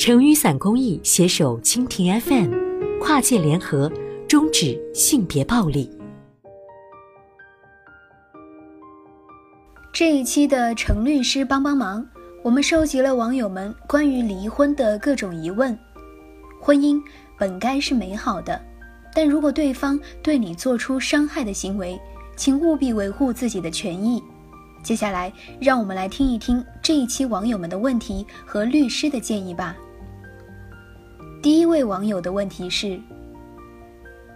成雨伞公益携手蜻蜓 FM，跨界联合，终止性别暴力。这一期的程律师帮帮忙，我们收集了网友们关于离婚的各种疑问。婚姻本该是美好的，但如果对方对你做出伤害的行为，请务必维护自己的权益。接下来，让我们来听一听这一期网友们的问题和律师的建议吧。第一位网友的问题是：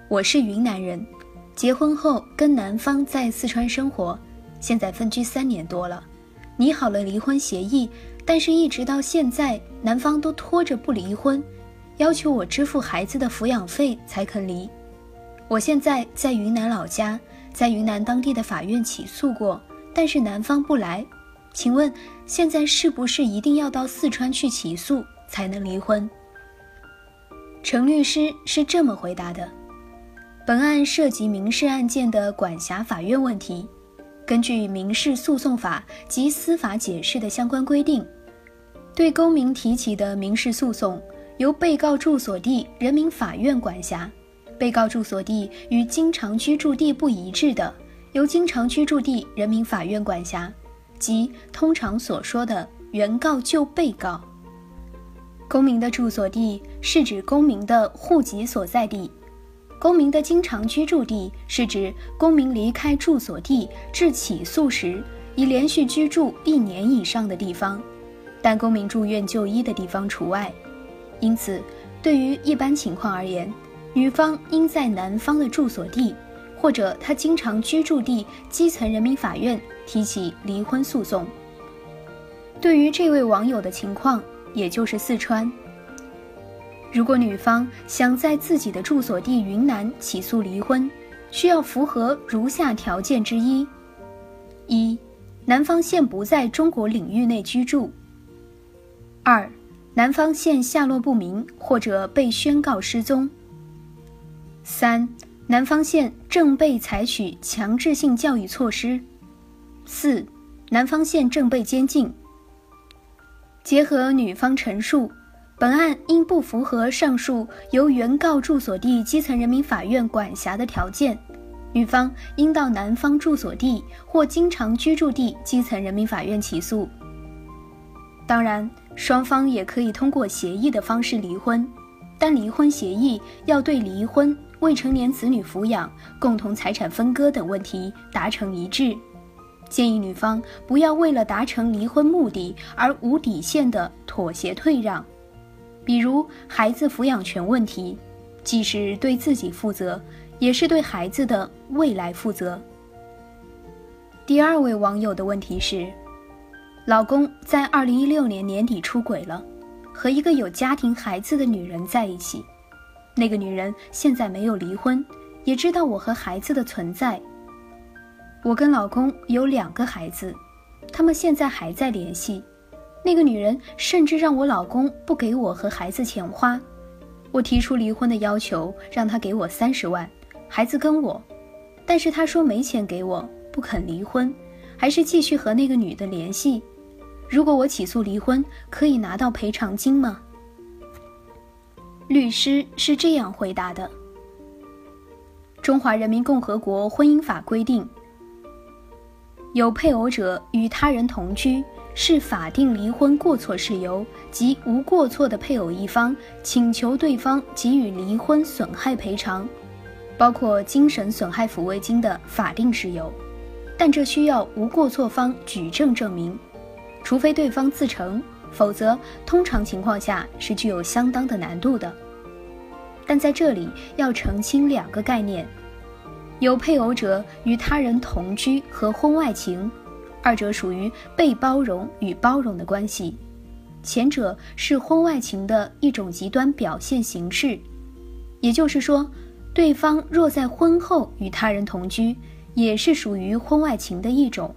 我是云南人，结婚后跟男方在四川生活，现在分居三年多了，拟好了离婚协议，但是一直到现在，男方都拖着不离婚，要求我支付孩子的抚养费才肯离。我现在在云南老家，在云南当地的法院起诉过，但是男方不来，请问现在是不是一定要到四川去起诉才能离婚？程律师是这么回答的：本案涉及民事案件的管辖法院问题。根据民事诉讼法及司法解释的相关规定，对公民提起的民事诉讼，由被告住所地人民法院管辖；被告住所地与经常居住地不一致的，由经常居住地人民法院管辖，即通常所说的原告就被告。公民的住所地是指公民的户籍所在地，公民的经常居住地是指公民离开住所地至起诉时已连续居住一年以上的地方，但公民住院就医的地方除外。因此，对于一般情况而言，女方应在男方的住所地或者他经常居住地基层人民法院提起离婚诉讼。对于这位网友的情况。也就是四川。如果女方想在自己的住所地云南起诉离婚，需要符合如下条件之一：一、男方现不在中国领域内居住；二、男方现下落不明或者被宣告失踪；三、男方现正被采取强制性教育措施；四、男方现正被监禁。结合女方陈述，本案因不符合上述由原告住所地基层人民法院管辖的条件，女方应到男方住所地或经常居住地基层人民法院起诉。当然，双方也可以通过协议的方式离婚，但离婚协议要对离婚、未成年子女抚养、共同财产分割等问题达成一致。建议女方不要为了达成离婚目的而无底线的妥协退让，比如孩子抚养权问题，既是对自己负责，也是对孩子的未来负责。第二位网友的问题是：老公在二零一六年年底出轨了，和一个有家庭孩子的女人在一起，那个女人现在没有离婚，也知道我和孩子的存在。我跟老公有两个孩子，他们现在还在联系。那个女人甚至让我老公不给我和孩子钱花。我提出离婚的要求，让他给我三十万，孩子跟我。但是他说没钱给我，不肯离婚，还是继续和那个女的联系。如果我起诉离婚，可以拿到赔偿金吗？律师是这样回答的：中华人民共和国婚姻法规定。有配偶者与他人同居，是法定离婚过错事由及无过错的配偶一方请求对方给予离婚损害赔偿，包括精神损害抚慰金的法定事由，但这需要无过错方举证证明，除非对方自成，否则通常情况下是具有相当的难度的。但在这里要澄清两个概念。有配偶者与他人同居和婚外情，二者属于被包容与包容的关系，前者是婚外情的一种极端表现形式。也就是说，对方若在婚后与他人同居，也是属于婚外情的一种。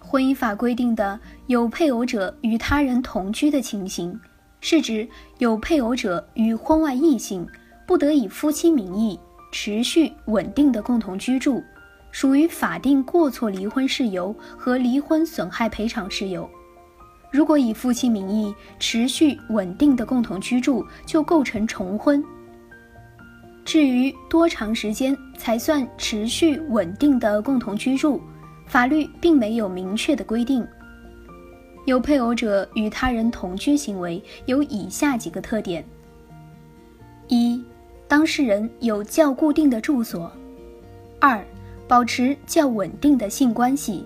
婚姻法规定的有配偶者与他人同居的情形，是指有配偶者与婚外异性不得以夫妻名义。持续稳定的共同居住，属于法定过错离婚事由和离婚损害赔偿事由。如果以夫妻名义持续稳定的共同居住，就构成重婚。至于多长时间才算持续稳定的共同居住，法律并没有明确的规定。有配偶者与他人同居行为有以下几个特点：一、当事人有较固定的住所；二、保持较稳定的性关系；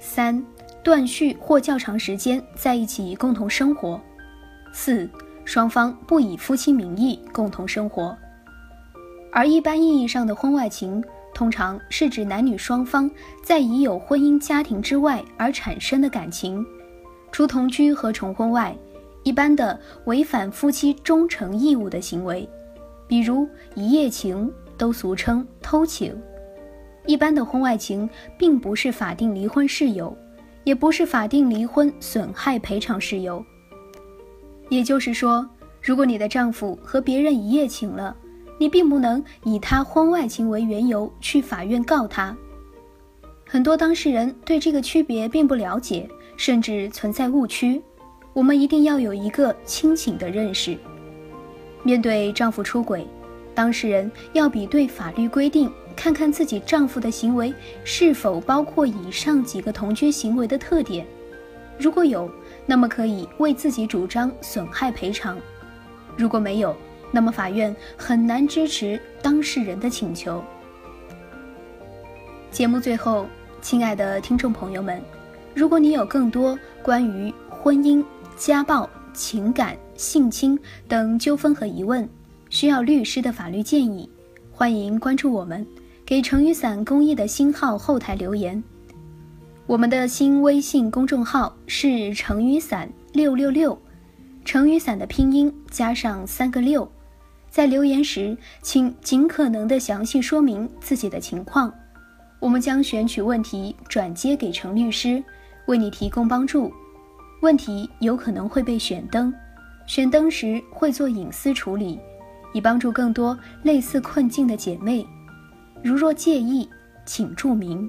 三、断续或较长时间在一起共同生活；四、双方不以夫妻名义共同生活。而一般意义上的婚外情，通常是指男女双方在已有婚姻家庭之外而产生的感情，除同居和重婚外，一般的违反夫妻忠诚义务的行为，比如一夜情，都俗称偷情。一般的婚外情并不是法定离婚事由，也不是法定离婚损害赔偿事由。也就是说，如果你的丈夫和别人一夜情了，你并不能以他婚外情为缘由去法院告他。很多当事人对这个区别并不了解，甚至存在误区。我们一定要有一个清醒的认识。面对丈夫出轨，当事人要比对法律规定，看看自己丈夫的行为是否包括以上几个同居行为的特点。如果有，那么可以为自己主张损害赔偿；如果没有，那么法院很难支持当事人的请求。节目最后，亲爱的听众朋友们，如果你有更多关于婚姻、家暴、情感、性侵等纠纷和疑问，需要律师的法律建议，欢迎关注我们，给成雨伞公益的新号后台留言。我们的新微信公众号是成雨伞六六六，成雨伞的拼音加上三个六。在留言时，请尽可能的详细说明自己的情况，我们将选取问题转接给程律师，为你提供帮助。问题有可能会被选登，选登时会做隐私处理，以帮助更多类似困境的姐妹。如若介意，请注明。